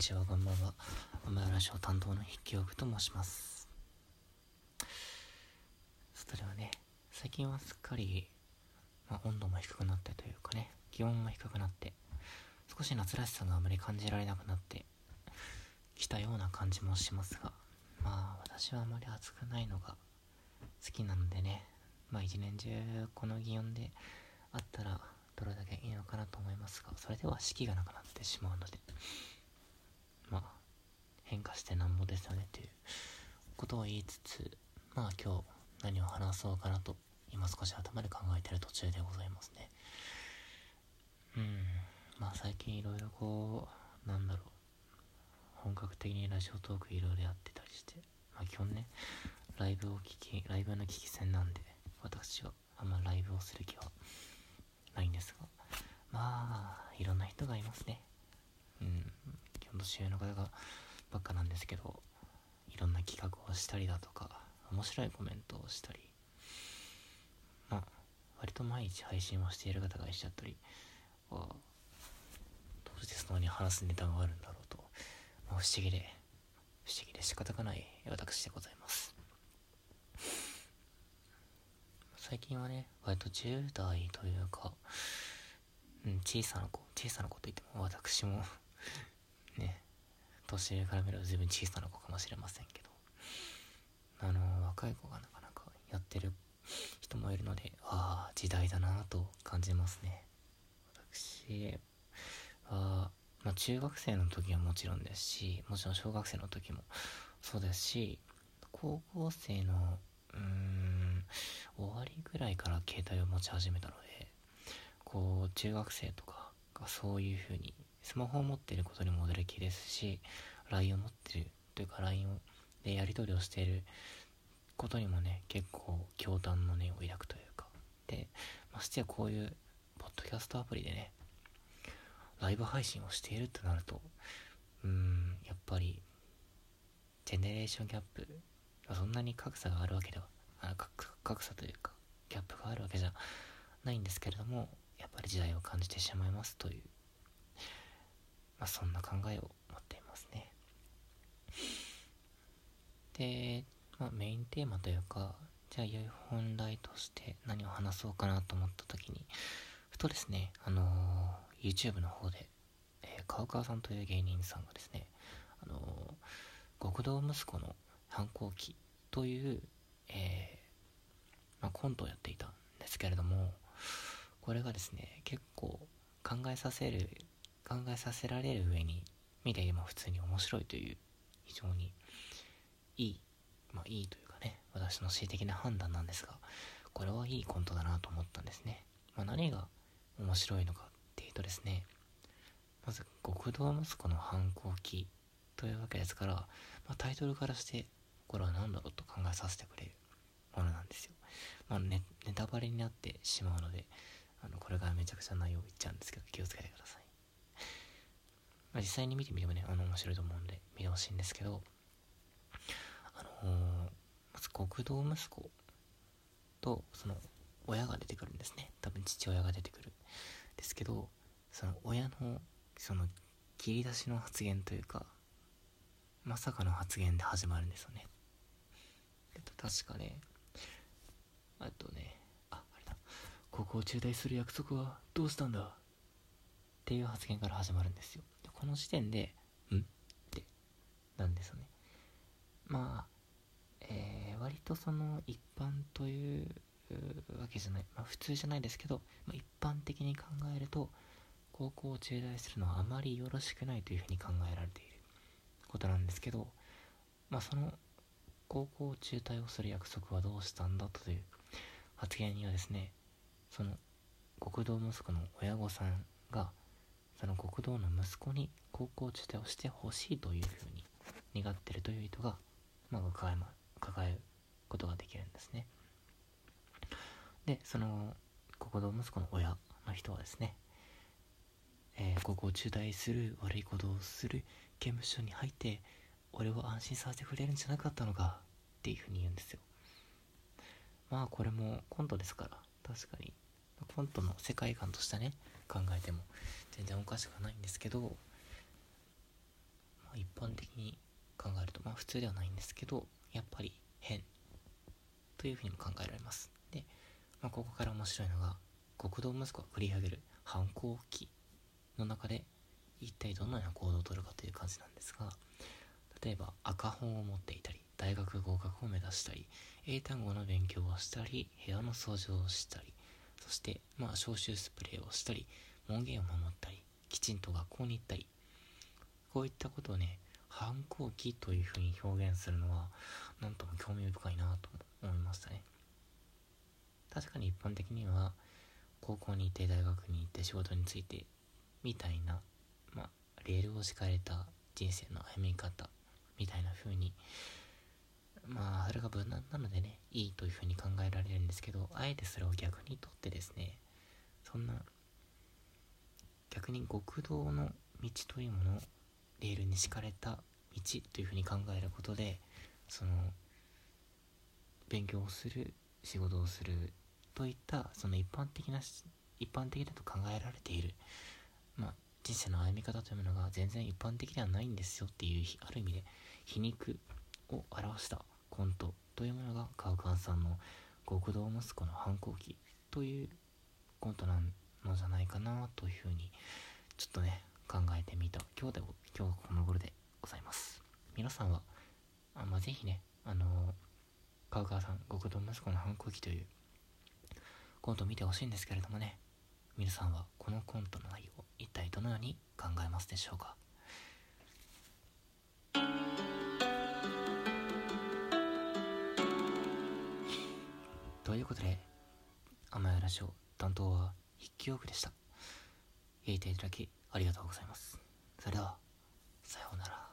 にちは、こんばんは。甘やラジオ担当の筆記憶と申します。それはね、最近はすっかり、ま、温度も低くなってというかね、気温も低くなって、少し夏らしさがあまり感じられなくなってきたような感じもしますが、まあ、私はあまり暑くないのが好きなのでね、まあ、一年中この気温であったら、どれだけいいのかなと思いますが、それでは四季がなくなってしまうので、まあ、変化してなんぼですよねということを言いつつ、まあ今日何を話そうかなと、今少し頭で考えてる途中でございますね。うん、まあ最近いろいろこう、なんだろう、本格的にラジオトークいろいろやってたりして、まあ基本ね、ライブを聞き、ライブの聞き戦なんで、私はあんまライブをする気はないんですが、まあ、いろんな人がいますね。年上の方がばっかなんですけど、いろんな企画をしたりだとか、面白いコメントをしたり、まあ、割と毎日配信をしている方がいらっしゃったり、どうしてそのに話すネタがあるんだろうと、まあ、不思議で、不思議で仕方がない私でございます。最近はね、割と10代というか、うん、小さな子、小さな子といっても私も、年上から見ると随分小さな子かもしれませんけど、あの、若い子がなかなかやってる人もいるので、ああ、時代だなと感じますね。私は、まあ、中学生の時はもちろんですし、もちろん小学生の時もそうですし、高校生の、うーん、終わりぐらいから携帯を持ち始めたのでこう中学生とかがそういう風にスマホを持っていることにも驚きですし LINE を持ってるというか LINE でやり取りをしていることにもね結構驚嘆の念を抱くというか。でましてやこういうポッドキャストアプリでねライブ配信をしているってなるとうーんやっぱりジェネレーションギャップそんなに格差があるわけでは格差というかギャップがあるわけじゃないんですけれどもやっぱり時代を感じてしまいますというまあそんな考えを持っていますね。で、まあ、メインテーマというかじゃあ良い本題として何を話そうかなと思った時にふとですねあのー、YouTube の方で、えー、川川さんという芸人さんがですねあのー、極道息子の反抗期という、え、まあ、コントをやっていたんですけれどもこれがですね結構考えさせる考えさせられる上に見て今普通に面白いという非常にいいまあいいというかね私の恣意的な判断なんですがこれはいいコントだなと思ったんですね、まあ、何が面白いのかっていうとですねまず極道息子の反抗期というわけですから、まあ、タイトルからしてこれは何だろうと考えさせてくれるものなんですよ。まあネ、ネタバレになってしまうので、あのこれがめちゃくちゃ内容を言っちゃうんですけど、気をつけて。実際に見てみてもね、あの面白いと思うんで、見てほしいんですけど、あのー、まず極道息子と、その、親が出てくるんですね。多分父親が出てくる。ですけど、その親の、その、切り出しの発言というか、まさかの発言で始まるんですよね。えっと、確かね、あとね、あ、あれだ、ここを中退する約束はどうしたんだ？っていう発言から始まるんですよ。でこの時点で、ん？ってなんですよね。まあ、えー、割とその一般というわけじゃない、まあ普通じゃないですけど、まあ、一般的に考えると、高校を中退するのはあまりよろしくないというふうに考えられていることなんですけど、まあその高校を中退をする約束はどうしたんだという発言にはですねその国道息子の親御さんがその国道の息子に高校中退をしてほしいというふうに願ってるという意図が、まあ、抱え,、ま、抱えることができるんですね。でその国道息子の親の人はですね、えー、高校中退する悪いことをする刑務所に入って俺を安心させてくれるんじゃなかったのかっていうふうに言うんですよ。まあこれもコントですから確かに。コントの世界観としてね考えても全然おかしくはないんですけど一般的に考えるとまあ普通ではないんですけどやっぱり変というふうにも考えられます。で、まあ、ここから面白いのが極道息子が繰り上げる反抗期の中で一体どのような行動をとるかという感じなんですが例えば赤本を持っていたり大学合格を目指したり英単語の勉強をしたり部屋の掃除をしたりそしてまあ消臭スプレーをしたり門限を守ったりきちんと学校に行ったりこういったことをね反抗期というふうに表現するのはなんとも興味深いなと思いましたね。確かに一般的には高校に行って大学に行って仕事についてみたいなまあレールを敷かれた人生の歩み方みたいな風にまあそれが無難なのでねいいというふうに考えられるんですけどあえてそれを逆にとってですねそんな逆に極道の道というものをレールに敷かれた道というふうに考えることでその勉強をする仕事をするといったその一般的な一般的だと考えられている、まあ、人生の歩み方というものが全然一般的ではないんですよっていうある意味で皮肉を表したコントというものがカウカンさんの極道息子の反抗期というコントなのじゃないかなというふうにちょっとね考えてみた今日で今日この頃でございます。皆さんはあまあ、ぜひねあのカウカウさん極道息子の反抗期というコントを見てほしいんですけれどもね皆さんはこのコントの内容一体どのように考えますでしょうか？ということで、甘やラジオ担当は筆記用具でした。聞いていただきありがとうございます。それでは、さようなら。